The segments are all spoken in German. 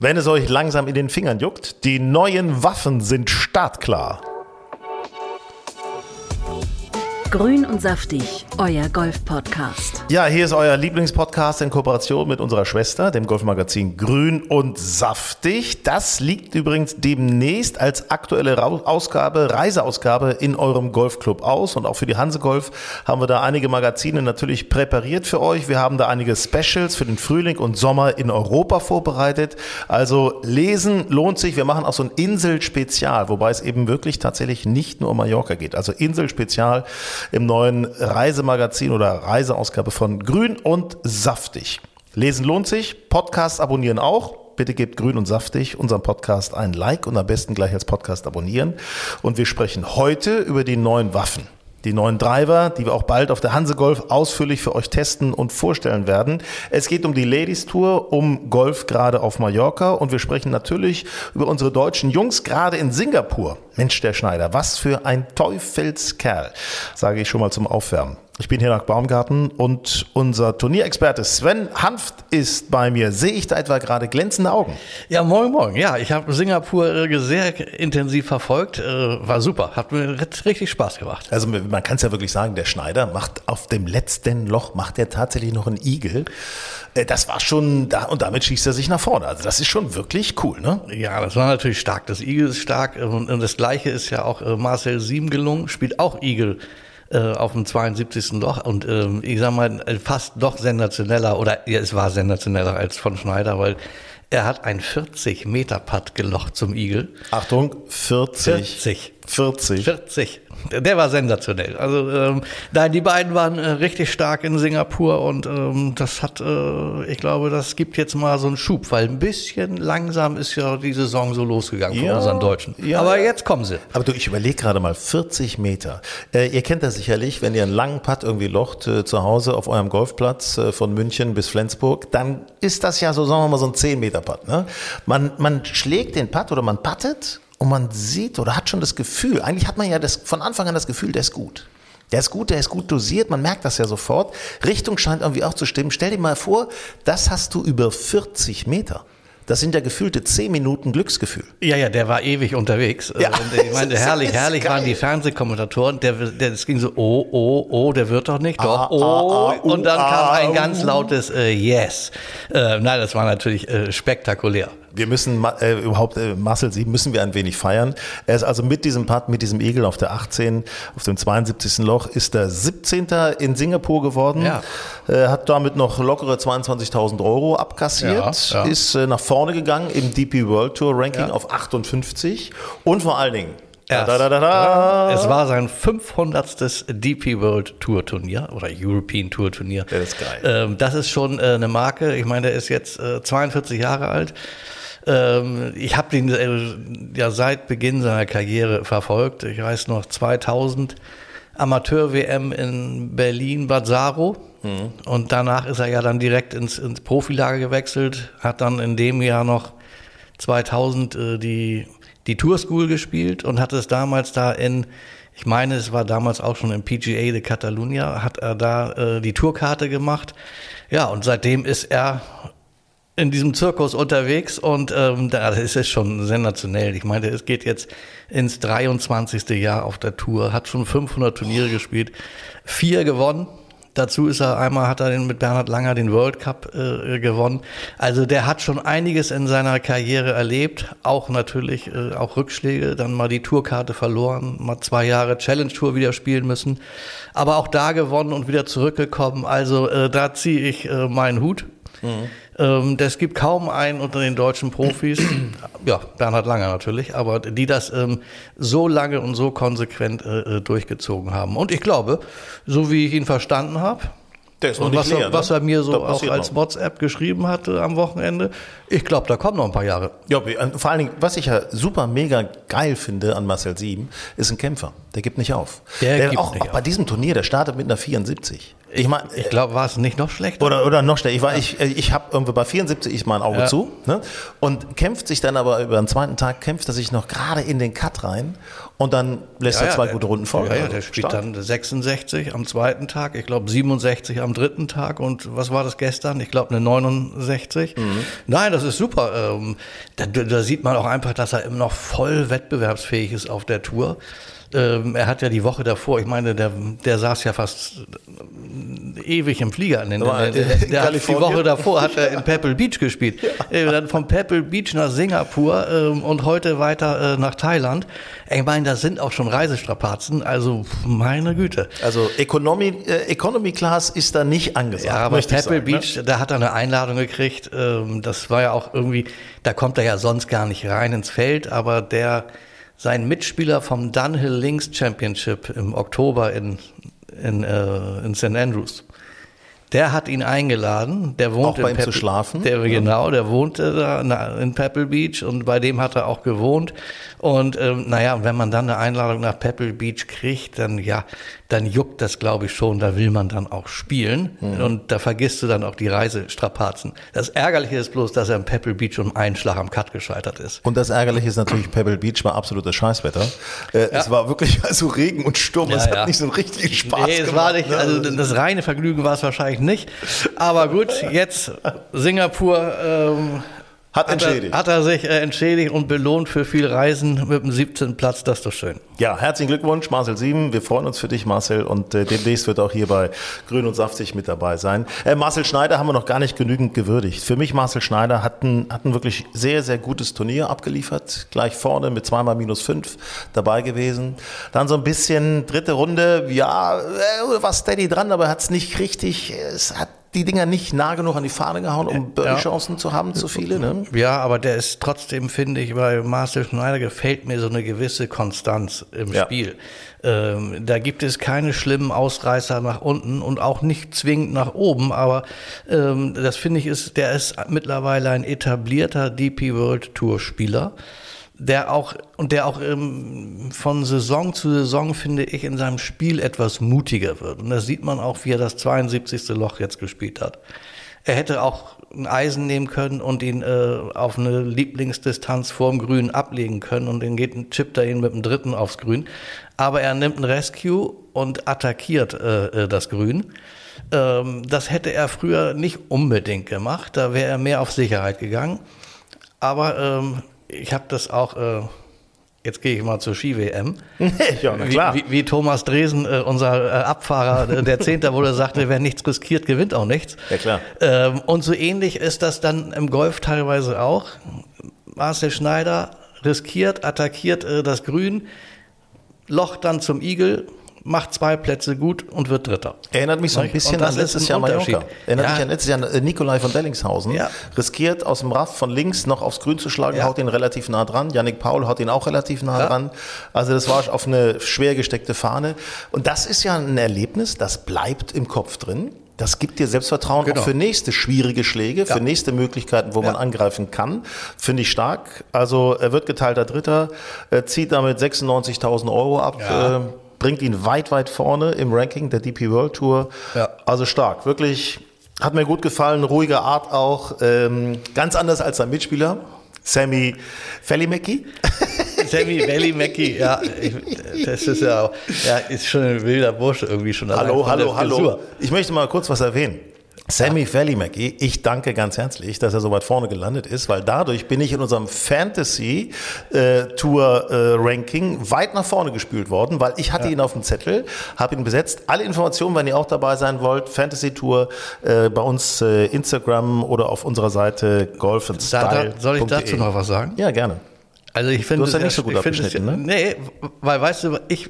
Wenn es euch langsam in den Fingern juckt, die neuen Waffen sind startklar. Grün und saftig, euer Golf-Podcast. Ja, hier ist euer Lieblingspodcast in Kooperation mit unserer Schwester, dem Golfmagazin Grün und Saftig. Das liegt übrigens demnächst als aktuelle Ausgabe, Reiseausgabe in eurem Golfclub aus. Und auch für die Hanse Golf haben wir da einige Magazine natürlich präpariert für euch. Wir haben da einige Specials für den Frühling und Sommer in Europa vorbereitet. Also lesen lohnt sich. Wir machen auch so ein Insel-Spezial, wobei es eben wirklich tatsächlich nicht nur um Mallorca geht. Also Insel-Spezial im neuen Reisemagazin oder Reiseausgabe von Grün und Saftig. Lesen lohnt sich, Podcast abonnieren auch. Bitte gebt grün und saftig unserem Podcast ein Like und am besten gleich als Podcast abonnieren. Und wir sprechen heute über die neuen Waffen die neuen Driver, die wir auch bald auf der Hanse Golf ausführlich für euch testen und vorstellen werden. Es geht um die Ladies Tour, um Golf gerade auf Mallorca und wir sprechen natürlich über unsere deutschen Jungs gerade in Singapur. Mensch, der Schneider, was für ein Teufelskerl, sage ich schon mal zum Aufwärmen. Ich bin hier nach Baumgarten und unser Turnierexperte Sven Hanft ist bei mir. Sehe ich da etwa gerade glänzende Augen? Ja, morgen, morgen. Ja, ich habe Singapur äh, sehr intensiv verfolgt. Äh, war super. Hat mir richtig Spaß gemacht. Also man kann es ja wirklich sagen, der Schneider macht auf dem letzten Loch, macht er tatsächlich noch einen Igel. Äh, das war schon, da und damit schießt er sich nach vorne. Also das ist schon wirklich cool, ne? Ja, das war natürlich stark. Das Igel ist stark und das Gleiche ist ja auch Marcel Sieben gelungen, spielt auch Igel äh, auf dem 72. Loch und ähm, ich sag mal fast doch sensationeller oder ja, es war sensationeller als von Schneider, weil er hat ein 40 Meter Putt gelocht zum Igel. Achtung, 40. 40. 40. 40. Der war sensationell. Also ähm, nein, die beiden waren äh, richtig stark in Singapur und ähm, das hat, äh, ich glaube, das gibt jetzt mal so einen Schub, weil ein bisschen langsam ist ja die Saison so losgegangen ja, von unseren Deutschen. Ja, Aber jetzt kommen sie. Aber du, ich überlege gerade mal, 40 Meter. Äh, ihr kennt das sicherlich, wenn ihr einen langen Putt irgendwie locht äh, zu Hause auf eurem Golfplatz äh, von München bis Flensburg, dann ist das ja so, sagen wir mal, so ein 10 Meter Putt. Ne? Man, man schlägt den Putt oder man puttet und man sieht oder hat schon das Gefühl, eigentlich hat man ja das, von Anfang an das Gefühl, der ist gut. Der ist gut, der ist gut dosiert, man merkt das ja sofort. Richtung scheint irgendwie auch zu stimmen. Stell dir mal vor, das hast du über 40 Meter. Das sind ja gefühlte zehn Minuten Glücksgefühl. Ja, ja, der war ewig unterwegs. Ja, und ich meine, herrlich, herrlich geil. waren die Fernsehkommentatoren. Der, der, es ging so, oh, oh, oh, der wird doch nicht, doch, ah, oh. Ah, ah, und dann kam ein ganz lautes äh, Yes. Äh, nein, das war natürlich äh, spektakulär wir müssen äh, überhaupt äh, Marcel Sie müssen wir ein wenig feiern. Er ist also mit diesem Putt, mit diesem Igel auf der 18, auf dem 72. Loch, ist der 17. in Singapur geworden. Ja. Äh, hat damit noch lockere 22.000 Euro abkassiert, ja, ja. ist äh, nach vorne gegangen im DP World Tour Ranking auf 58 und vor allen Dingen da, da, da, es war sein 500. DP World Tour Turnier oder European Tour Turnier. Das ist geil. Ähm, das ist schon äh, eine Marke. Ich meine, der ist jetzt äh, 42 Jahre alt. Ähm, ich habe ihn äh, ja seit Beginn seiner Karriere verfolgt. Ich weiß noch 2000 Amateur-WM in Berlin, Bad Saro. Mhm. Und danach ist er ja dann direkt ins, ins Profilager gewechselt, hat dann in dem Jahr noch 2000 äh, die, die Tour School gespielt und hat es damals da in, ich meine, es war damals auch schon im PGA de Catalunya, hat er da äh, die Tourkarte gemacht. Ja, und seitdem ist er in diesem Zirkus unterwegs und ähm, da ist es schon sensationell. Ich meine, es geht jetzt ins 23. Jahr auf der Tour, hat schon 500 Turniere gespielt, vier gewonnen. Dazu ist er einmal hat er den, mit Bernhard Langer den World Cup äh, gewonnen. Also der hat schon einiges in seiner Karriere erlebt, auch natürlich äh, auch Rückschläge, dann mal die Tourkarte verloren, mal zwei Jahre Challenge Tour wieder spielen müssen, aber auch da gewonnen und wieder zurückgekommen. Also äh, da ziehe ich äh, meinen Hut. Mhm. Ähm, es gibt kaum einen unter den deutschen Profis, ja, Bernhard Langer natürlich, aber die das ähm, so lange und so konsequent äh, äh, durchgezogen haben. Und ich glaube, so wie ich ihn verstanden habe, Der Und was, leer, er, ne? was er mir so auch als noch. WhatsApp geschrieben hatte am Wochenende, ich glaube, da kommen noch ein paar Jahre. Ja, vor allen Dingen, was ich ja super mega geil finde an Marcel Sieben, ist ein Kämpfer. Der gibt nicht auf. Der gibt auch, nicht auch bei auf. diesem Turnier, der startet mit einer 74. Ich meine, Ich glaube, war es nicht noch schlechter? Oder, oder noch schneller. Ich, war, ich, ich habe irgendwie bei 74 ich mal ein Auge Ja. zu ne? und kämpft sich dann aber über den zweiten Tag, kämpft er sich noch gerade in den Cut rein und dann lässt er zwei der- gute Runden folgen. Ja, ja, Also der spielt stark. dann 66 am zweiten Tag, ich glaube 67 am dritten Tag und was war das gestern? Ich glaube eine 69. Mhm. Nein, das ist super. Ähm, Da, da sieht man auch einfach, dass er immer noch voll wettbewerbsfähig ist auf der Tour. Ähm, Er hat ja die Woche davor, ich meine, der, der saß ja fast äh, ewig im Flieger. In den, der, der, der hat die? Woche davor hat er in Pebble Beach gespielt. Äh, Dann von Pebble Beach nach Singapur ähm, und heute weiter äh, nach Thailand. Ich meine, das sind auch schon Reisestrapazen, also meine Güte. Also Economy, äh, Economy Class ist da nicht angesagt. Ja, aber Pebble sagen, ne? Beach, da hat er eine Einladung gekriegt. Ähm, das war ja auch irgendwie, da kommt er ja sonst gar nicht rein ins Feld, aber der, sein Mitspieler vom Dunhill Links Championship im Oktober in, in, äh, in St. Andrews, der hat ihn eingeladen. Der wohnt Auch bei in ihm zu Pebble- schlafen? Der, Genau, der wohnte da in Pebble Beach und bei dem hat er auch gewohnt. Und ähm, naja, wenn man dann eine Einladung nach Pebble Beach kriegt, dann ja, dann juckt das, glaube ich, schon. Da will man dann auch spielen Mhm. und da vergisst du dann auch die Reisestrapazen. Das Ärgerliche ist bloß, dass er in Pebble Beach um einen Schlag am Cut gescheitert ist. Und das Ärgerliche ist natürlich, Pebble Beach war absolutes Scheißwetter. Äh, Es war wirklich also Regen und Sturm. Ja, es hat ja. nicht so einen richtigen Spaß nee, es gemacht. war nicht, ne? also das reine Vergnügen war es wahrscheinlich nicht. Aber gut, jetzt Singapur ähm, Hat hat, er, entschädigt. hat er sich äh, entschädigt und belohnt für viel Reisen mit dem 17. Platz, das ist doch schön. Ja, herzlichen Glückwunsch, Marcel Sieben. Wir freuen uns für dich, Marcel. Und äh, demnächst wird auch hier bei Grün und Saftig mit dabei sein. Äh, Marcel Schneider haben wir noch gar nicht genügend gewürdigt. Für mich, Marcel Schneider hat ein, hat ein wirklich sehr, sehr gutes Turnier abgeliefert. Gleich vorne mit zweimal minus fünf dabei gewesen. Dann so ein bisschen dritte Runde. Ja, äh, war steady dran, aber hat es nicht richtig, es hat die Dinger nicht nah genug an die Fahne gehauen, um Birdie-Chancen zu haben, zu viele. Ne? Ja, aber der ist trotzdem, finde ich, bei Marcel Schneider gefällt mir so eine gewisse Konstanz im Ja. Spiel. Ähm, da gibt es keine schlimmen Ausreißer nach unten und auch nicht zwingend nach oben, aber ähm, das finde ich ist, der ist mittlerweile ein etablierter DP World Tour Spieler. Der auch, und der auch ähm, von Saison zu Saison, finde ich, in seinem Spiel etwas mutiger wird. Und das sieht man auch, wie er das 72. Loch jetzt gespielt hat. Er hätte auch ein Eisen nehmen können und ihn äh, auf eine Lieblingsdistanz vorm Grün ablegen können und dann geht ein chippt er ihn mit dem dritten aufs Grün. Aber er nimmt ein Rescue und attackiert äh, äh, das Grün. Ähm, das hätte er früher nicht unbedingt gemacht. Da wäre er mehr auf Sicherheit gegangen. Aber ähm, ich habe das auch. Äh, Jetzt gehe ich mal zur Ski-WM. ja, na klar. Wie, wie, wie Thomas Dresen, äh, unser äh, Abfahrer, äh, der Zehnter, wo er sagte, wer nichts riskiert, gewinnt auch nichts. Ja, klar. Ähm, und so ähnlich ist das dann im Golf teilweise auch. Marcel Schneider riskiert, attackiert äh, das Grün, Loch dann zum Igel, macht zwei Plätze gut und wird Dritter. Erinnert mich so ein bisschen an letztes Jahr. Mallorca. Erinnert Ja. mich an letztes Jahr Nikolai von Dellingshausen. Ja. Riskiert aus dem Raff von links noch aufs Grün zu schlagen, Ja. haut ihn relativ nah dran. Yannick Paul haut ihn auch relativ nah dran. Also das war auf eine schwer gesteckte Fahne. Und das ist ja ein Erlebnis, das bleibt im Kopf drin. Das gibt dir Selbstvertrauen Genau. auch für nächste schwierige Schläge, für Ja. nächste Möglichkeiten, wo man Ja. angreifen kann. Finde ich stark. Also er wird geteilter Dritter, äh, zieht damit 96.000 Euro ab. Ja. Äh, bringt ihn weit, weit vorne im Ranking der DP World Tour. Ja. Also stark, wirklich. Hat mir gut gefallen, ruhige Art auch. Ähm, ganz anders als sein Mitspieler, Sammy Fellimecki. Sammy Mackie, ja, ich, das ist ja, auch- ja, ist schon ein wilder Bursche irgendwie schon. Hallo, hallo, hallo. Ich möchte mal kurz was erwähnen. Sammy Fellimecki, ich danke ganz herzlich, dass er so weit vorne gelandet ist, weil dadurch bin ich in unserem Fantasy äh, Tour äh, Ranking weit nach vorne gespült worden, weil ich hatte ihn auf dem Zettel, habe ihn besetzt. Alle Informationen, wenn ihr auch dabei sein wollt, Fantasy Tour äh, bei uns äh, Instagram oder auf unserer Seite golf and Da, style. da, soll ich dazu noch was sagen? Ja, gerne. Also ich finde Du hast ja nicht so gut abgeschnitten, Nee, weil weißt du, ich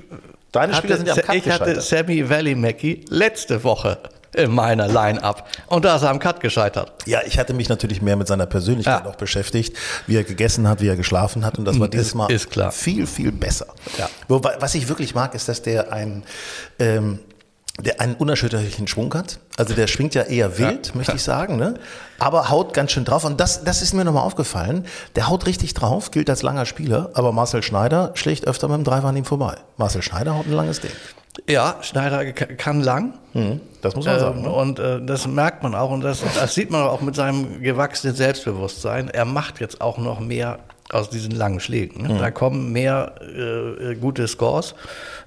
Deine Spieler sind ja am ich hatte. Sammy Valley Mackie letzte Woche in meiner Line-Up und da ist er am Cut gescheitert. Ja, ich hatte mich natürlich mehr mit seiner Persönlichkeit Ja. auch beschäftigt, wie er gegessen hat, wie er geschlafen hat und das war dieses Mal viel, viel besser. Ja. Was ich wirklich mag, ist, dass der ein, ähm, der einen unerschütterlichen Schwung hat. Also der schwingt ja eher wild, möchte ich sagen, ne? aber haut ganz schön drauf. Und das, das ist mir nochmal aufgefallen. Der haut richtig drauf, gilt als langer Spieler, aber Marcel Schneider schlägt öfter mit dem Driver an ihm vorbei. Marcel Schneider haut ein langes Ding. Ja, Schneider kann lang. Mhm, das muss man sagen. Ähm, Ne? und äh, das merkt man auch und das, das sieht man auch mit seinem gewachsenen Selbstbewusstsein. Er macht jetzt auch noch mehr aus diesen langen Schlägen. Mhm. Da kommen mehr äh, äh, gute Scores.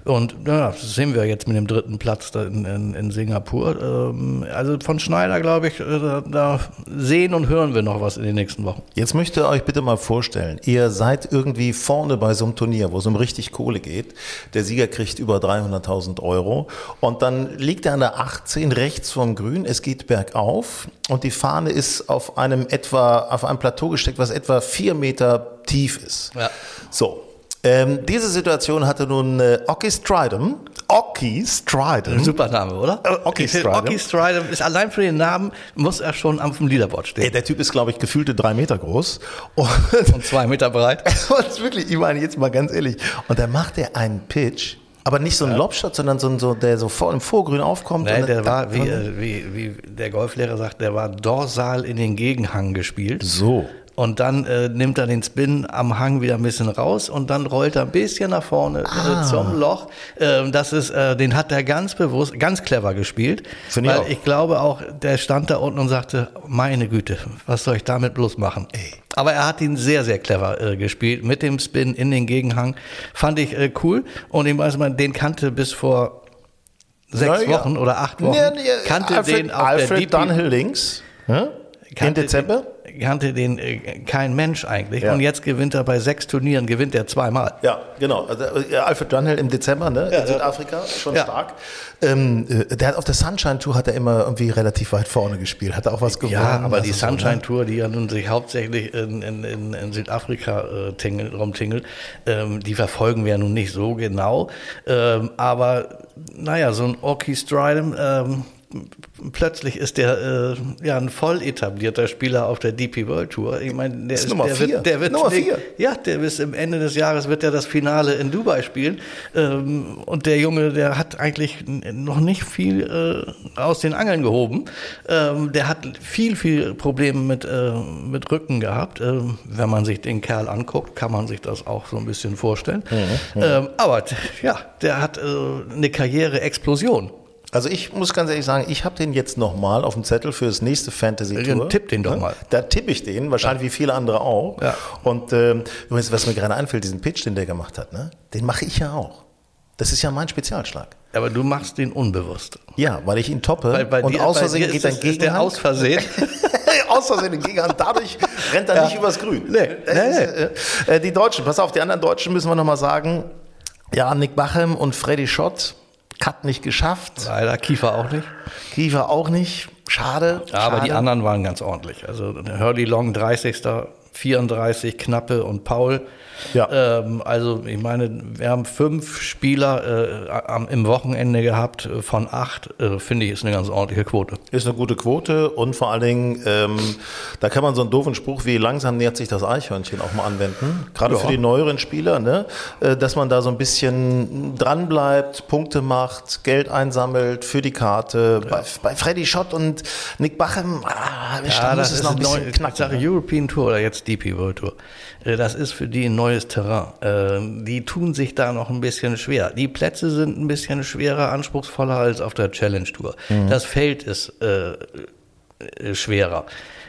Und ja, das sehen wir jetzt mit dem dritten Platz in, in, in Singapur. Ähm, also von Schneider, glaube ich, äh, da, sehen und hören wir noch was in den nächsten Wochen. Jetzt möchtet ihr euch bitte mal vorstellen, ihr seid irgendwie vorne bei so einem Turnier, wo es um richtig Kohle geht. Der Sieger kriegt über 300.000 Euro und dann liegt er an der 18 rechts vom Grün, es geht bergauf und die Fahne ist auf einem etwa, auf einem Plateau gesteckt, was etwa vier Meter tief ist. Ja. So. Ähm, diese Situation hatte nun äh, Oki Stridham. Oki Stridham. Super Name, oder? Äh, Oki Stridham. Oki Stridham ist allein für den Namen, muss er schon am dem Leaderboard stehen. der Typ ist, glaube ich, gefühlte drei Meter groß. Und Und zwei Meter breit. Und wirklich, ich meine jetzt mal ganz ehrlich. Und dann macht er einen Pitch, aber nicht so einen Lobshot, sondern so, ein- so der so vor, im Vorgrün aufkommt. Nein, und der war, wie, äh, wie, wie der Golflehrer sagt, der war dorsal in den Gegenhang gespielt. So. Und dann äh, nimmt er den Spin am Hang wieder ein bisschen raus und dann rollt er ein bisschen nach vorne Ah. äh, zum Loch. Ähm, das ist, äh, den hat er ganz bewusst, ganz clever gespielt. Finde ich weil auch. ich glaube auch, der stand da unten und sagte, meine Güte, was soll ich damit bloß machen? Aber er hat ihn sehr, sehr clever äh, gespielt, mit dem Spin in den Gegenhang. Fand ich äh, cool. Und ich weiß mal, den kannte bis vor sechs ja. Wochen oder acht Wochen. Ja, nee, kannte Alfred, den auf Alfred der Dunhill links. Ja? In kannte Dezember. Den, kannte den äh, kein Mensch eigentlich. Ja. Und jetzt gewinnt er bei sechs Turnieren, gewinnt er zweimal. Ja, genau. Also, äh, Alfred Dunhill im Dezember, ne? in Südafrika, schon Ja. stark. Ähm, äh, der hat auf der Sunshine Tour hat er immer irgendwie relativ weit vorne gespielt, hat er auch was gewonnen. Ja, aber die Also so, Sunshine ne? Tour, die ja nun sich hauptsächlich in, in, in, in Südafrika äh, tingelt, rumtingelt, ähm, die verfolgen wir ja nun nicht so genau. Ähm, aber naja, so ein Stridham, ähm, plötzlich ist der äh, ja ein voll etablierter Spieler auf der DP World Tour. Ich meine, der Ist ist, Nummer der vier. wird, der wird Nummer vier. Ja, der bis im Ende des Jahres wird er das Finale in Dubai spielen. Ähm, und der Junge, der hat eigentlich noch nicht viel äh, aus den Angeln gehoben. Ähm, der hat viel, viel Probleme mit, äh, mit Rücken gehabt. Ähm, wenn man sich den Kerl anguckt, kann man sich das auch so ein bisschen vorstellen. Ähm, aber ja, der hat äh, eine Karriere-Explosion. Also ich muss ganz ehrlich sagen, ich habe den jetzt nochmal auf dem Zettel für das nächste Fantasy Tour. Dann tipp den doch mal. Da tippe ich den, wahrscheinlich wie viele andere auch. Ja. Und ähm, übrigens, was mir gerade einfällt, diesen Pitch, den der gemacht hat, ne? den mache ich ja auch. Das ist ja mein Spezialschlag. Aber du machst den unbewusst. Ja, weil ich ihn toppe Weil bei und dir, aus Versehen geht es- ist der aus Versehen. aus Versehen den Gegenhand. Dadurch rennt er nicht übers Grün. Nee, Das nee, ist, äh, äh, die Deutschen, pass auf, die anderen Deutschen müssen wir nochmal sagen. Ja, Nick Bachem und Freddy Schott, Cut nicht geschafft. Leider Kiefer auch nicht. Kiefer auch nicht. Schade. Ja, aber schade. die anderen waren ganz ordentlich. Also Hurley Long 30. 34, Knappe und Paul. Ja. Ähm, also ich meine, wir haben fünf Spieler äh, am, im Wochenende gehabt äh, von acht. Äh, Finde ich, ist eine ganz ordentliche Quote. Ist eine gute Quote und vor allen Dingen, ähm, da kann man so einen doofen Spruch wie langsam nähert sich das Eichhörnchen auch mal anwenden. Gerade Ja. für die neueren Spieler, ne? äh, dass man da so ein bisschen dran bleibt, Punkte macht, Geld einsammelt für die Karte. Bei, bei Freddy Schott und Nick Bachem, ah, da muss es noch ein bisschen ne? European Tour oder jetzt DP World Tour. Äh, Das ist für die ein neues Terrain. Äh, Die tun sich da noch ein bisschen schwer. Die Plätze sind ein bisschen schwerer, anspruchsvoller als auf der Challenge Tour. Mhm. Das Feld ist äh, äh, schwerer.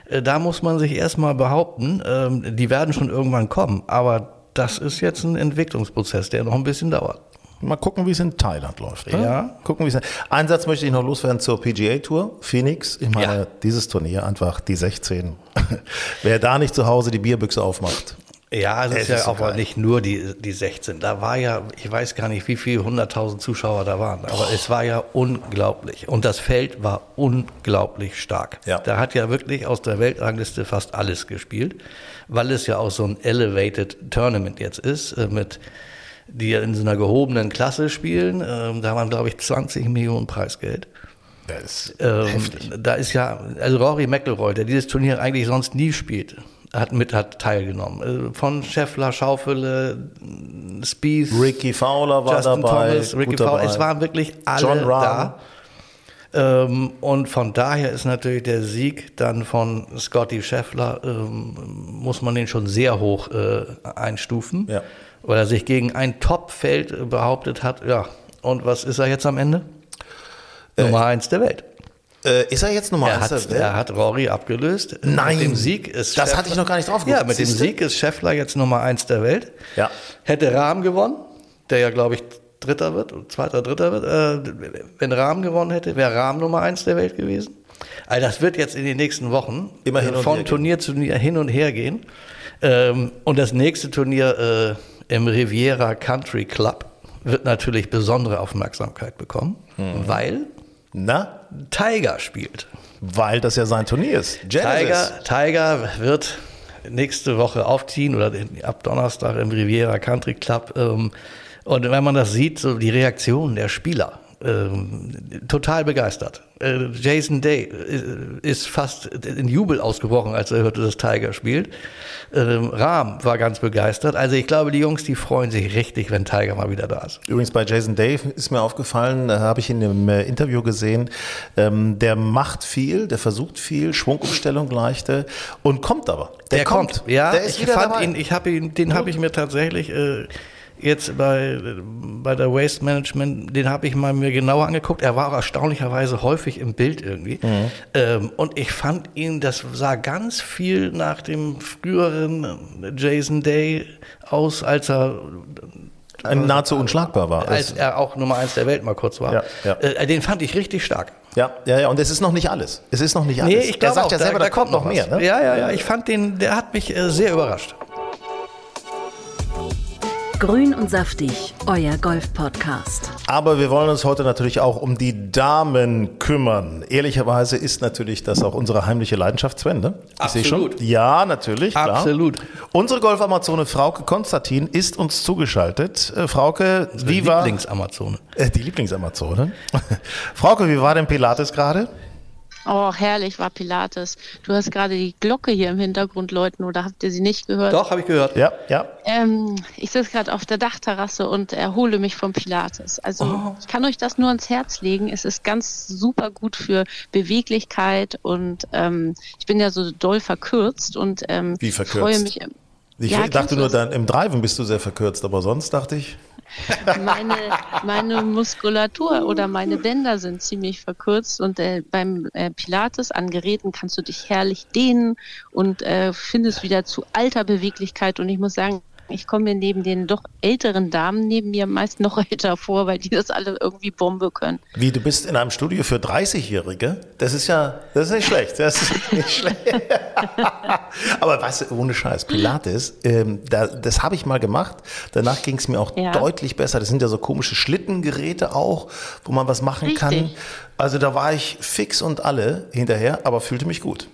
Äh, Da muss man sich erstmal behaupten, ähm, die werden schon irgendwann kommen. Aber das ist jetzt ein Entwicklungsprozess, der noch ein bisschen dauert. Mal gucken, wie es in Thailand läuft. Ne? Ja. Gucken, wie es. Einen Satz möchte ich noch loswerden zur PGA Tour. Phoenix. Ich meine, Ja. dieses Turnier einfach die 16. Wer da nicht zu Hause die Bierbüchse aufmacht. Ja, es Es ist ja ist aber geil. nicht nur die, die 16. Da war ja, ich weiß gar nicht, wie viele 100.000 Zuschauer da waren, aber es war ja unglaublich. Und das Feld war unglaublich stark. Ja. Da hat ja wirklich aus der Weltrangliste fast alles gespielt, weil es ja auch so ein Elevated Tournament jetzt ist, äh, mit die ja in so einer gehobenen Klasse spielen. Ähm, Da waren, glaube ich, 20 Millionen Preisgeld. Das ist Ähm, heftig. Da ist ja, also Rory McIlroy, der dieses Turnier eigentlich sonst nie spielt, hat mit hat teilgenommen. Äh, Von Scheffler, Schaufele, Spieth, Ricky Fowler war Justin dabei. Thomas, Ricky Fowler. dabei. Es waren wirklich alle da. Ähm, und von daher ist natürlich der Sieg dann von Scotty Scheffler, ähm, muss man den schon sehr hoch äh, einstufen, Ja. weil er sich gegen ein Top-Feld äh, behauptet hat. Ja, und was ist er jetzt am Ende? Nummer eins der Welt. Äh, ist er jetzt Nummer Er eins hat, er hat Rory abgelöst. Nein. Mit dem Sieg ist Das Scheffler- hatte ich noch gar nicht drauf Ja, geguckt. mit dem? Sieg ist Scheffler jetzt Nummer eins der Welt. Ja. Hätte Rahm gewonnen, der ja, glaube ich, Dritter wird, Zweiter, Dritter wird. Äh, wenn Rahm gewonnen hätte, wäre Rahm Nummer eins der Welt gewesen. Also das wird jetzt in den nächsten Wochen Immer hin äh, von. Turnier zu Turnier hin und her gehen. Ähm, und das nächste Turnier äh, im Riviera Country Club wird natürlich besondere Aufmerksamkeit bekommen, Mhm. weil Na? Tiger spielt. Weil das ja sein Turnier ist. Genesis. Tiger, Tiger wird nächste Woche aufziehen oder ab Donnerstag im Riviera Country Club. Ähm, und wenn man das sieht, so die Reaktion der Spieler, total begeistert. Äh, Jason Day äh, ist fast in Jubel ausgebrochen, als er hörte, dass Tiger spielt. Ähm, Rahm war ganz begeistert. Also ich glaube, die Jungs, die freuen sich richtig, wenn Tiger mal wieder da ist. Übrigens bei Jason Dave ist mir aufgefallen, da habe ich in dem äh, Interview gesehen, ähm, der macht viel, der versucht viel, Schwungumstellung leichte und kommt aber. Der, kommt. ja. der ist ich wieder fand dabei. ihn, ich habe ihn, den habe ich mir tatsächlich äh, jetzt bei, bei der Waste Management, den habe ich mal mir genauer angeguckt. Er war auch erstaunlicherweise häufig im Bild irgendwie. Mhm. Ähm, und ich fand ihn, das sah ganz viel nach dem früheren Jason Day aus, als er Ein nahezu unschlagbar war. als er auch Nummer eins der Welt mal kurz war. Ja, ja. Äh, den fand ich richtig stark. ja, ja, ja, und es ist noch nicht alles. Es ist noch nicht alles. Nee, ich glaube er sagt auch, ja selber, da, kommt noch was. mehr. Ne? Ja, ja, ja. Ich fand den, der hat mich äh, sehr überrascht. Grün und saftig, euer Golf-Podcast. Aber wir wollen uns heute natürlich auch um die Damen kümmern. Ehrlicherweise ist natürlich das auch unsere heimliche Leidenschaft, Sven, ne? Ich sehe schon. Absolut. Ja, natürlich. Klar. Absolut. Unsere Golf-Amazone Frauke Konstantin ist uns zugeschaltet. Äh, Frauke, wie war... Lieblingsamazone. Äh, Die Lieblingsamazone. Frauke, wie war denn Pilates gerade? Oh, herrlich war Pilates. Du hast gerade die Glocke hier im Hintergrund läuten oder habt ihr sie nicht gehört? Doch, habe ich gehört. Ja, ja. Ähm, ich sitze gerade auf der Dachterrasse und erhole mich vom Pilates. Also Oh. ich kann euch das nur ans Herz legen. Es ist ganz super gut für Beweglichkeit und ähm, ich bin ja so doll verkürzt und ähm, Wie verkürzt? freue mich. Ich Ja, dachte nur, dann im Driven bist du sehr verkürzt, aber sonst dachte ich. Meine, meine Muskulatur oder meine Bänder sind ziemlich verkürzt und äh, beim äh, Pilates an Geräten kannst du dich herrlich dehnen und äh, findest wieder zu alter Beweglichkeit. Und ich muss sagen, ich komme mir neben den doch älteren Damen neben mir meist noch älter vor, weil die das alle irgendwie Bombe können. Wie, du bist in einem Studio für 30-Jährige? Das ist ja, das ist nicht schlecht. Das ist nicht schlecht. Aber weißt du, ohne Scheiß, Pilates, ähm, da, das habe ich mal gemacht. Danach ging es mir auch Ja. deutlich besser. Das sind ja so komische Schlittengeräte auch, wo man was machen kann. Richtig. Also da war ich fix und alle hinterher, aber fühlte mich gut.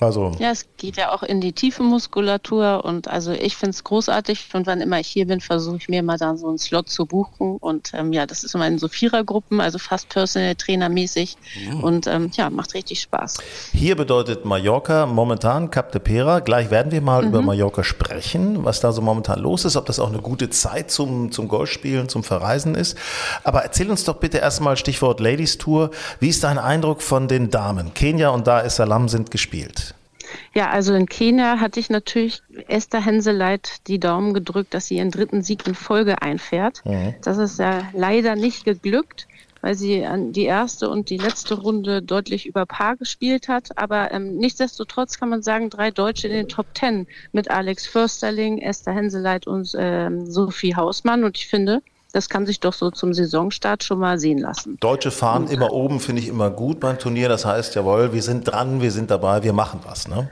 Also, Ja, es geht ja auch in die tiefe Muskulatur und also ich finde es großartig und wann immer ich hier bin, versuche ich mir mal dann so einen Slot zu buchen und ähm, ja, das ist immer in so Vierergruppen, also fast Personal Trainer mäßig und ähm, ja, macht richtig Spaß. Hier bedeutet Mallorca momentan Cap de Pera. Gleich werden wir mal über Mallorca sprechen, was da so momentan los ist, ob das auch eine gute Zeit zum, zum Golfspielen, zum Verreisen ist. Aber erzähl uns doch bitte erstmal Stichwort Ladies Tour. Wie ist dein Eindruck von den Damen? Kenia und Dar es Salaam sind gespielt. Ja, also in Kenia hatte ich natürlich Esther Henseleit die Daumen gedrückt, dass sie ihren dritten Sieg in Folge einfährt. Das ist ja leider nicht geglückt, weil sie an die erste und die letzte Runde deutlich über Paar gespielt hat. Aber ähm, nichtsdestotrotz kann man sagen, drei Deutsche in den Top Ten mit Alex Försterling, Esther Henseleit und ähm, Sophie Hausmann. Und ich finde, das kann sich doch so zum Saisonstart schon mal sehen lassen. Deutsche fahren immer oben, finde ich immer gut beim Turnier. Das heißt, jawohl, wir sind dran, wir sind dabei, wir machen was. Ne?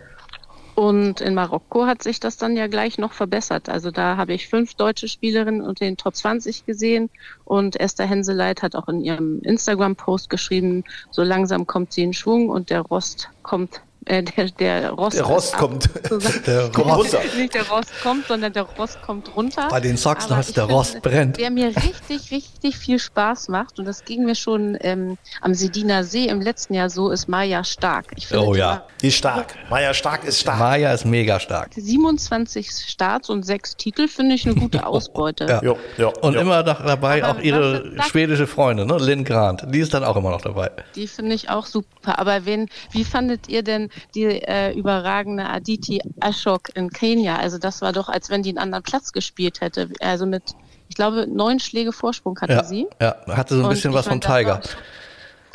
Und in Marokko hat sich das dann ja gleich noch verbessert. Also da habe ich fünf deutsche Spielerinnen unter den Top 20 gesehen. Und Esther Henseleit hat auch in ihrem Instagram-Post geschrieben, so langsam kommt sie in Schwung und der Rost kommt äh, der, der Rost, Der Rost kommt. Der kommt runter. Nicht der Rost kommt, sondern der Rost kommt runter. Bei den Sachsen Aber heißt der finde, Rost brennt. Wer mir richtig, richtig viel Spaß macht, und das ging mir schon ähm, am Sediner See im letzten Jahr so, ist Maja Stark. Ich finde, Oh ja. Die ist stark. Maya Stark ist stark. Maja ist mega stark. 27 Starts und sechs Titel finde ich eine gute Ausbeute. Ja. Jo, jo, Und jo. immer noch dabei Aber auch ihre was- schwedische Freundin, ne? Lynn Grant. Die ist dann auch immer noch dabei. Die finde ich auch super. Aber wen, wie fandet ihr denn die äh, überragende Aditi Ashok in Kenia? Also das war doch, als wenn die einen anderen Platz gespielt hätte. Also mit, ich glaube, neun Schläge Vorsprung hatte Ja, sie. ja, hatte so ein Und bisschen ich was von das Tiger. schon-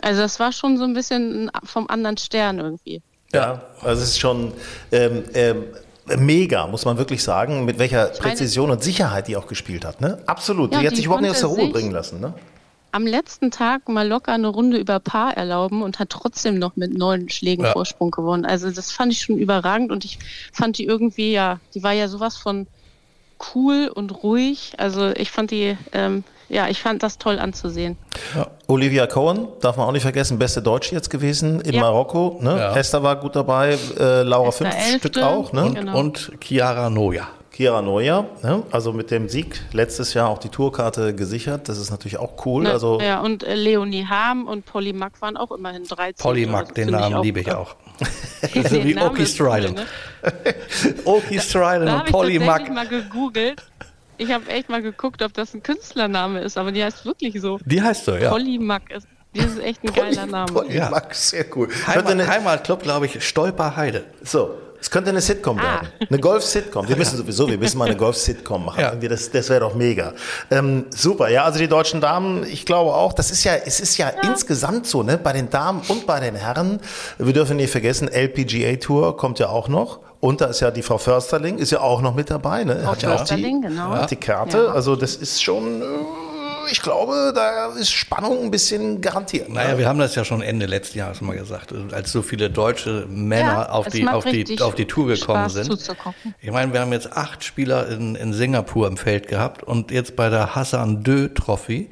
Also das war schon so ein bisschen vom anderen Stern irgendwie. Ja, also es ist schon ähm, ähm, mega, muss man wirklich sagen, mit welcher meine- Präzision und Sicherheit die auch gespielt hat. Ne? Absolut. Ja, die hat die sich überhaupt nicht aus der Ruhe bringen lassen. Ne? Am letzten Tag mal locker eine Runde über Paar erlauben und hat trotzdem noch mit neun Schlägen Ja. Vorsprung gewonnen. Also das fand ich schon überragend und ich fand die irgendwie ja, die war ja sowas von cool und ruhig. Also ich fand die, ähm, ja, ich fand das toll anzusehen. Olivia Cohen, darf man auch nicht vergessen, beste Deutsche jetzt gewesen in Ja. Marokko. Ne? Ja. Esther war gut dabei, äh, Laura Esther fünf Elfte. Stück auch. Ne? Und- Und, Genau. und Chiara Noja. Kira Neuer, ne? also mit dem Sieg letztes Jahr auch die Tourkarte gesichert. Das ist natürlich auch cool. Ne, Also ja, und äh, Leonie Harm und Polly Mack waren auch immerhin 13. Polly Mack, den Namen liebe ich auch. So wie Oki Strident. ne? Oki Strident Da und habe ich Polly Mack. mal gegoogelt. Ich habe echt mal geguckt, ob das ein Künstlername ist, aber die heißt wirklich so. Die heißt so, ja. Polly Mack ist, das ist echt ein geiler Name. Polly Ja. Mack, sehr cool. Heimat, Heimatclub, glaube ich, Stolperheide. so, es könnte eine Sitcom Ah. werden. Eine Golf-Sitcom. Wir müssen sowieso, wir müssen mal eine Golf-Sitcom machen. Ja. Das, das wäre doch mega. Ähm, super, ja, also die deutschen Damen, ich glaube auch, das ist ja, es ist ja, insgesamt so, ne, bei den Damen und bei den Herren. Wir dürfen nicht vergessen, LPGA Tour kommt ja auch noch. Und da ist ja die Frau Försterling, ist ja auch noch mit dabei, ne? Hat ja auch die, Försterling, genau. hat die Karte. Ja. Also das ist schon, äh, ich glaube, da ist Spannung ein bisschen garantiert. ne? Naja, wir haben das ja schon Ende letzten Jahres mal gesagt, als so viele deutsche Männer Ja, auf, die, auf, die, auf die Tour gekommen Spaß sind. Ich meine, wir haben jetzt acht Spieler in, in Singapur im Feld gehabt und jetzt bei der Hassan Dö Trophy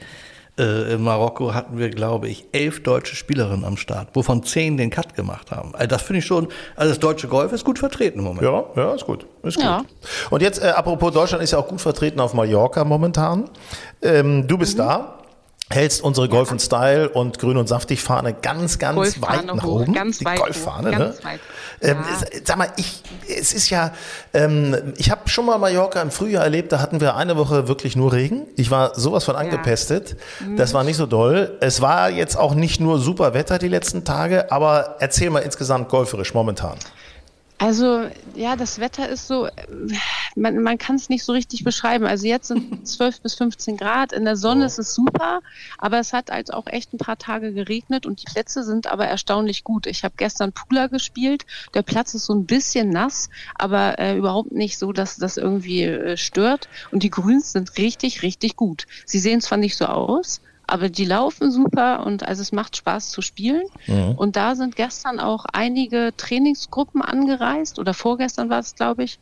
äh, in Marokko hatten wir, glaube ich, elf deutsche Spielerinnen am Start, wovon zehn den Cut gemacht haben. Also das finde ich schon, also das deutsche Golf ist gut vertreten im Moment. Ja, ja, ist gut. Ist gut. Ja. Und jetzt, äh, apropos Deutschland ist ja auch gut vertreten auf Mallorca momentan. Ähm, du Mhm. bist da. Hältst unsere Golf und Style und Grün und Saftig Fahne ganz, ganz Golffahne weit nach hoch, oben. ganz Die weit Golffahne, ganz ne? weit. Ähm, Ja. Sag mal, ich, es ist ja, ähm, ich habe schon mal Mallorca im Frühjahr erlebt, da hatten wir eine Woche wirklich nur Regen. Ich war sowas von angepestet. Mhm. Das war nicht so doll. Es war jetzt auch nicht nur super Wetter die letzten Tage, aber erzähl mal insgesamt golferisch momentan. Also ja, das Wetter ist so, äh, man, man kann es nicht so richtig beschreiben. Also jetzt sind 12 bis 15 Grad, in der Sonne ist es super, aber es hat halt auch echt ein paar Tage geregnet und die Plätze sind aber erstaunlich gut. Ich habe gestern Pula gespielt, der Platz ist so ein bisschen nass, aber äh, überhaupt nicht so, dass das irgendwie äh, stört und die Grüns sind richtig, richtig gut. Sie sehen zwar nicht so aus, aber die laufen super und also es macht Spaß zu spielen. Und da sind gestern auch einige Trainingsgruppen angereist oder vorgestern war es, glaube ich,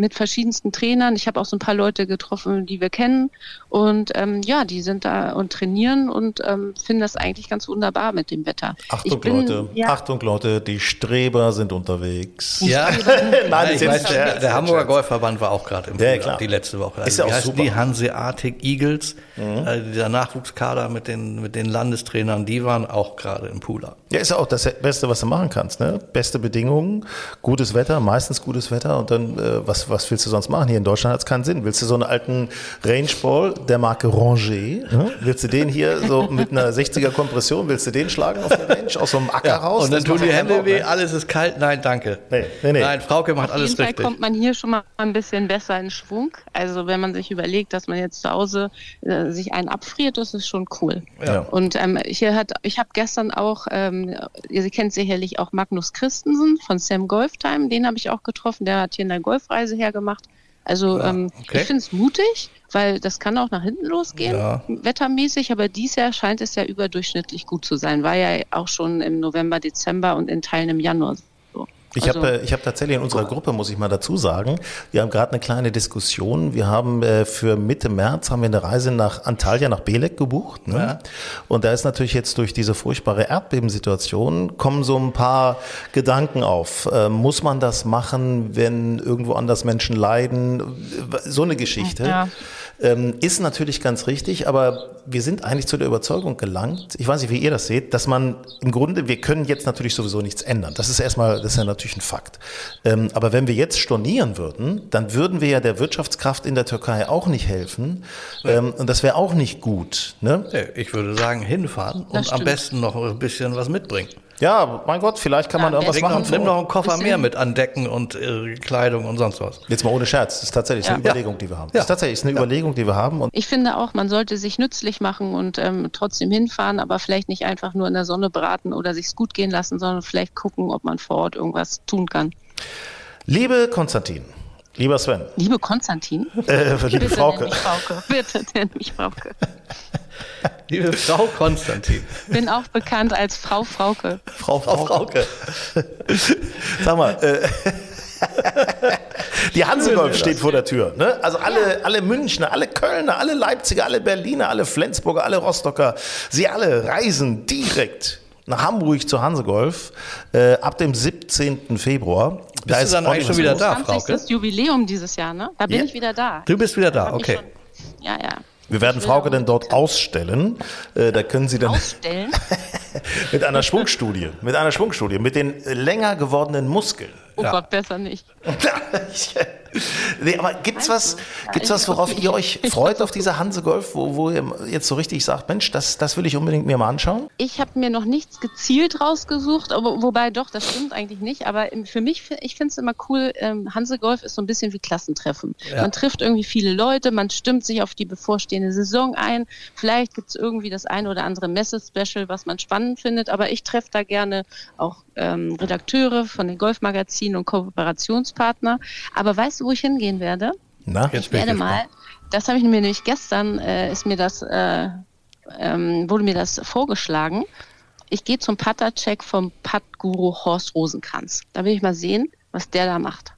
mit verschiedensten Trainern. Ich habe auch so ein paar Leute getroffen, die wir kennen. Und ähm, ja, die sind da und trainieren und ähm, finden das eigentlich ganz wunderbar mit dem Wetter. Achtung, ich bin, Leute, Ja, Achtung, Leute, die Streber sind unterwegs. Ja, Nein, ich weiß, der, der Hamburger Golfverband war auch gerade im Ja, klar. die letzte Woche. Ist ja auch super. Mhm. Die Hanseatic Eagles, äh, dieser Nachwuchskader mit den, mit den Landestrainern, die waren auch gerade im Pooler. Ja, ist ja auch das Beste, was du machen kannst. Ne? Beste Bedingungen, gutes Wetter, meistens gutes Wetter. Und dann, äh, was, was willst du sonst machen? Hier in Deutschland hat es keinen Sinn. Willst du so einen alten Range Ball der Marke Ranger? Ne? Willst du den hier so mit einer 60er Kompression, willst du den schlagen auf der Range aus so einem Acker raus? und dann tun die ja Hände weh, ne? alles ist kalt. Nein, danke. Nee, nee, nee. Nein, Frauke macht auf alles jeden Fall richtig. kommt man hier schon mal ein bisschen besser in Schwung. Also wenn man sich überlegt, dass man jetzt zu Hause äh, sich einen abfriert, das ist schon cool. Ja. Und ähm, hier hat, ich habe gestern auch, ähm, ihr kennt sicherlich auch Magnus Christensen von Sam Golf Time, den habe ich auch getroffen, der hat hier eine Golfreise hergemacht. Also ähm, okay. ich finde es mutig, weil das kann auch nach hinten losgehen, Ja. wettermäßig, aber dies Jahr scheint es ja überdurchschnittlich gut zu sein. War ja auch schon im November, Dezember und in Teilen im Januar. Ich Also- habe ich hab tatsächlich in unserer Gruppe, muss ich mal dazu sagen, wir haben gerade eine kleine Diskussion. Wir haben äh, für Mitte März haben wir eine Reise nach Antalya, nach Belek gebucht. Ne? Und da ist natürlich jetzt durch diese furchtbare Erdbebensituation kommen so ein paar Gedanken auf. Äh, muss man das machen, wenn irgendwo anders Menschen leiden? So eine Geschichte. Ja. Ähm, ist natürlich ganz richtig, aber wir sind eigentlich zu der Überzeugung gelangt, ich weiß nicht, wie ihr das seht, dass man im Grunde, wir können jetzt natürlich sowieso nichts ändern. Das ist erstmal, das ist ja natürlich ein Fakt. Ähm, aber wenn wir jetzt stornieren würden, dann würden wir ja der Wirtschaftskraft in der Türkei auch nicht helfen. Ähm, und das wäre auch nicht gut. Ne? Nee, Ich würde sagen, hinfahren und Das am stimmt. besten noch ein bisschen was mitbringen. Ja, mein Gott, vielleicht kann man Ja, irgendwas machen. noch, nimm noch einen Koffer mehr mit an Decken und äh, Kleidung und sonst was. Jetzt mal ohne Scherz, das ist tatsächlich eine Ja. Überlegung, die wir haben. Ja. Das ist tatsächlich eine Überlegung, die wir haben. Und Ich finde auch, man sollte sich nützlich machen und ähm, trotzdem hinfahren, aber vielleicht nicht einfach nur in der Sonne braten oder sich's gut gehen lassen, sondern vielleicht gucken, ob man vor Ort irgendwas tun kann. liebe Konstantin, lieber Sven, Liebe Konstantin, äh, liebe bitte Frauke, nenn mich Frauke. Bitte nenn mich Frauke. Liebe Frau Konstantin. Bin auch bekannt als Frau Frauke. Frau Frau Frauke. Frauke. Sag mal, äh, die Hansegolf steht vor der Tür. Ne? Also alle, alle Münchner, alle Kölner, alle Leipziger, alle Berliner, alle Flensburger, alle Rostocker, sie alle reisen direkt nach Hamburg zur Hansegolf äh, ab dem 17. Februar. Bist du dann eigentlich schon wieder da, 20. Frauke? Jubiläum dieses Jahr, ne? Da bin Ja. ich wieder da. Du bist wieder da, okay. schon- Ja, ja. Wir werden Frauke dann dort ausstellen. Äh, da können Sie dann Ausstellen? mit einer Schwungstudie, mit einer Schwungstudie, mit den länger gewordenen Muskeln. Oh Ja. Gott, besser nicht. nee, aber gibt's was, gibt's was, worauf ihr euch freut auf dieser Hansegolf, wo, wo ihr jetzt so richtig sagt, Mensch, das, das will ich unbedingt mir mal anschauen? Ich habe mir noch nichts gezielt rausgesucht, aber wobei doch, das stimmt eigentlich nicht. Aber für mich, ich finde es immer cool, ähm, Hansegolf ist so ein bisschen wie Klassentreffen. Ja. Man trifft irgendwie viele Leute, man stimmt sich auf die bevorstehende Saison ein. Vielleicht gibt es irgendwie das ein oder andere Messe-Special, was man spannend findet. Aber ich treffe da gerne auch ähm, Redakteure von den Golfmagazinen und Kooperationspartner. Aber weißt du, wo ich hingehen werde? Na? Jetzt Ich bin ich werde mal, das habe ich mir nämlich gestern, äh, ist mir das, äh, ähm, wurde mir das vorgeschlagen. Ich gehe zum Putter-Check vom Putt-Guru Horst Rosenkranz. Da will ich mal sehen, was der da macht.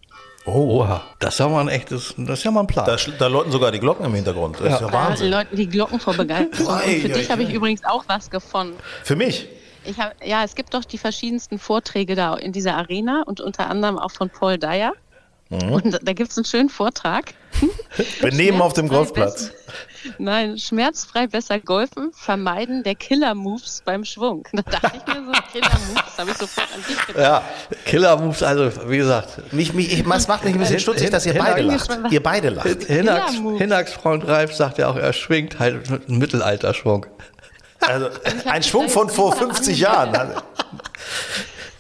Oh, Oha, das ist ja mal ein echtes, das ist ja mal ein Plan. da, da läuten sogar die Glocken im Hintergrund. Das ist ja Da Wahnsinn. läuten die Glocken vor Begeisterung. Für dich habe ich übrigens auch was gefunden. Für mich? Ich hab, ja, es gibt doch die verschiedensten Vorträge da in dieser Arena und unter anderem auch von Paul Dyer. Und da, gibt es einen schönen Vortrag. Wir nehmen auf dem Golfplatz. besser- Nein, schmerzfrei besser golfen, vermeiden der Killer-Moves beim Schwung. Da dachte ich mir so, Killer-Moves, habe ich sofort an dich gedacht. ja, Killer-Moves, also wie gesagt, Mich, mich, ich, es macht mich ein bisschen stutzig, dass ihr beide lacht. Ihr beide lacht. Hinnax, Killer-Moves. Hinnax Freund Reif sagt ja auch, er schwingt halt mit einem Mittelalterschwung. Also, ein mich Schwung von vor super 50 Jahren.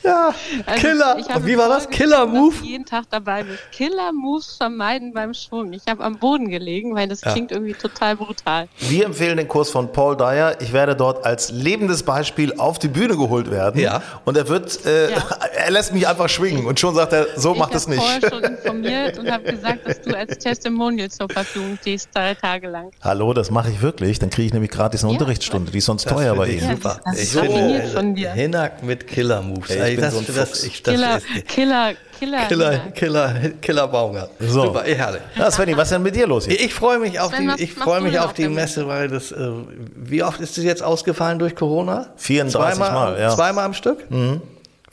Ja, Also Killer. ich habe wie war das? Dass ich jeden Tag dabei bin. Killer-Moves vermeiden beim Schwung. Ich habe am Boden gelegen, weil das klingt irgendwie total brutal. Wir empfehlen den Kurs von Paul Dyer. Ich werde dort als lebendes Beispiel auf die Bühne geholt werden. Ja. Und er wird, äh, Ja. er lässt mich einfach schwingen. Und schon sagt er, so macht ich es habe nicht. vorher schon informiert und habe gesagt, dass du als Testimonial zur Verfügung stehst, drei Tage lang. Hallo, das mache ich wirklich. Dann kriege ich nämlich gratis eine Ja. Unterrichtsstunde. Die ist sonst Das teuer bei ich Ihnen. Super. das ist Ich finde, von dir. Hinnack mit Killer-Moves. Ey, ich Ey, bin das, so ein das, Fuchs. ich, das Killer, ist Killer, Killer. Killer, Killer, Killer Baumgart. So. Super, herrlich. Ja, Svenny, was ist denn mit dir los hier? Ich freue mich auf Sven, die, ich freue mich auf die Messe, weil das, äh, wie oft ist es jetzt ausgefallen durch Corona? 34 zweimal, Mal, ja. Mhm. Zweimal am Stück?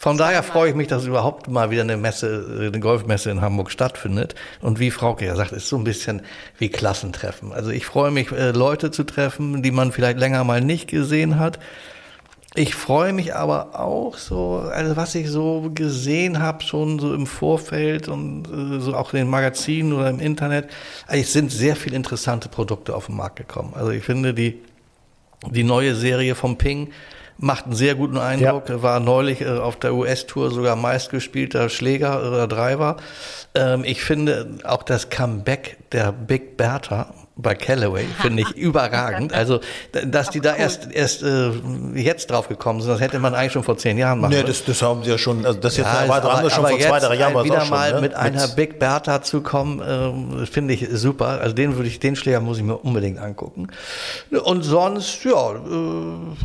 Von daher freue ich mich, dass überhaupt mal wieder eine Messe, eine Golfmesse in Hamburg stattfindet. Und wie Frauke ja sagt, ist so ein bisschen wie Klassentreffen. Also ich freue mich, äh, Leute zu treffen, die man vielleicht länger mal nicht gesehen hat. Ich freue mich aber auch so, also was ich so gesehen habe, schon so im Vorfeld und äh, so auch in den Magazinen oder im Internet, also es sind sehr viele interessante Produkte auf den Markt gekommen. Also ich finde die, die neue Serie vom Ping macht einen sehr guten Eindruck. War neulich äh, auf der US-Tour sogar meistgespielter Schläger oder Driver. Ähm, ich finde auch das Comeback der Big Bertha bei Callaway, finde ich überragend. Also, dass die da cool. erst, erst äh, jetzt drauf gekommen sind, das hätte man eigentlich schon vor zehn Jahren machen Nee, müssen. das, das haben sie ja schon, also das jetzt Ja, ja, weiter haben wir schon vor zwei, drei Jahren. war es wieder auch schon, mal ne? mit einer Big Bertha zu kommen, ähm, finde ich super. Also den würde ich, den Schläger muss ich mir unbedingt angucken. Und sonst, ja, äh,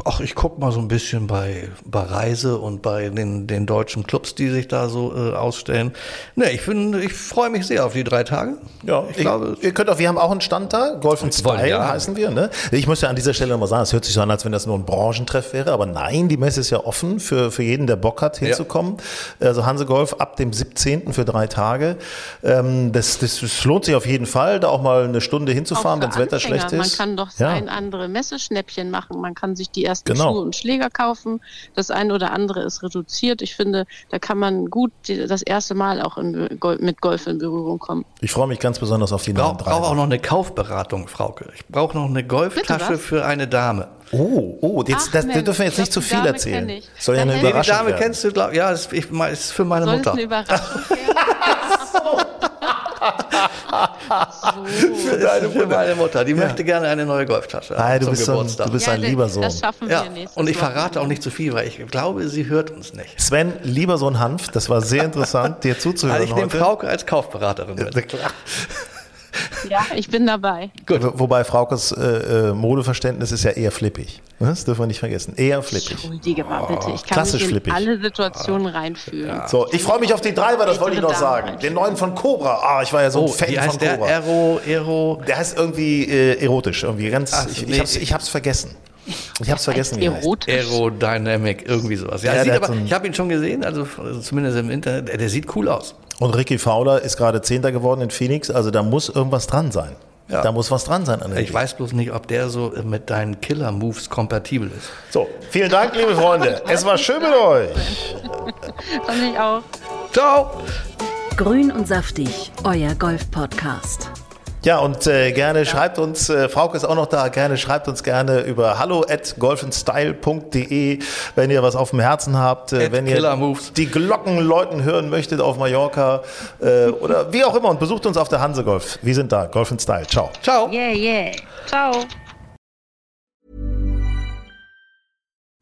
ach, ich gucke mal so ein bisschen bei, bei Reise und bei den, den deutschen Clubs, die sich da so äh, ausstellen. Ne, ich finde, ich freue mich sehr auf die drei Tage. Ja, ich glaube, ihr könnt auch, wir haben auch einen Stand da, Golf Wollen Style wir. heißen wir. Ne? Ich muss ja an dieser Stelle nochmal sagen, es hört sich so an, als wenn das nur ein Branchentreff wäre, aber nein, die Messe ist ja offen für, für jeden, der Bock hat, hinzukommen. Also Hanse Golf ab dem 17. für drei Tage. Ähm, das, das, das lohnt sich auf jeden Fall, da auch mal eine Stunde hinzufahren, wenn das Wetter schlecht ist. Man kann doch ja. ein andere Messeschnäppchen machen. Man kann sich die ersten Genau. Schuhe und Schläger kaufen. Das eine oder andere ist reduziert. Ich finde, da kann man gut die, das erste Mal auch in, mit Golf in Berührung kommen. Ich freue mich ganz besonders auf die ich neuen brauche brauch auch drei. noch eine Kaufberatung, Frauke. Ich brauche noch eine Golftasche für eine Dame. Oh, oh, jetzt, Ach, das, wir Mensch, dürfen jetzt nicht zu viel Dame erzählen. ich. Soll ja eine Nee, die Überraschung Dame werden. kennst du, glaub, ja, ist, ich, ist für meine Soll Mutter. eine Überraschung werden? Für, deine, für meine Mutter. Die möchte gerne eine neue Golftasche Nein, du zum bist, so ein, Geburtstag. du bist Ja, ein lieber Sohn. Das schaffen ja, wir nächstes und ich verrate auch nicht zu viel, weil ich glaube, sie hört uns nicht. Sven, lieber so ein Hanf, das war sehr interessant, dir zuzuhören Also ich nehme heute. Frauke als Kaufberaterin mit. Ja, ich bin dabei. Wo- Wobei Fraukes äh, äh, Modeverständnis ist ja eher flippig. Ne? Das dürfen wir nicht vergessen. Eher flippig. Entschuldige mal bitte. Ich kann klassisch mich in flippig. alle Situationen reinfühlen. So, ich freue mich auf die drei, weil das wollte ich noch sagen. Den neuen von Cobra. Ah, ich war ja so ein Oh, Fan wie von der? Cobra. Aero, Aero. Der heißt irgendwie äh, erotisch, irgendwie ganz. Ach, ich, nee. ich, hab's, ich hab's vergessen. Ich hab's vergessen, wie er heißt. Erotisch. Aerodynamic, irgendwie sowas. Ja, Ja, aber, so ich habe ihn schon gesehen, also also zumindest im Internet. Der, der sieht cool aus. Und Ricky Fowler ist gerade Zehnter geworden in Phoenix, also da muss irgendwas dran sein. Ja. Da muss was dran sein an der Ich weiß bloß nicht, ob der so mit deinen Killer-Moves kompatibel ist. So, vielen Dank, liebe Freunde. Es war schön mit euch. Fand ich auch. Ciao! Grün und saftig, euer Golf-Podcast. Ja, und äh, gerne schreibt uns, äh, Frauke ist auch noch da, gerne schreibt uns gerne über hallo at golfandstyle.de, wenn ihr was auf dem Herzen habt, äh, wenn ihr Moves. die Glocken läuten hören möchtet auf Mallorca äh, oder wie auch immer und besucht uns auf der Hanse Golf. Wir sind da, Golf Style. Ciao. Ciao! Yeah, yeah. Ciao.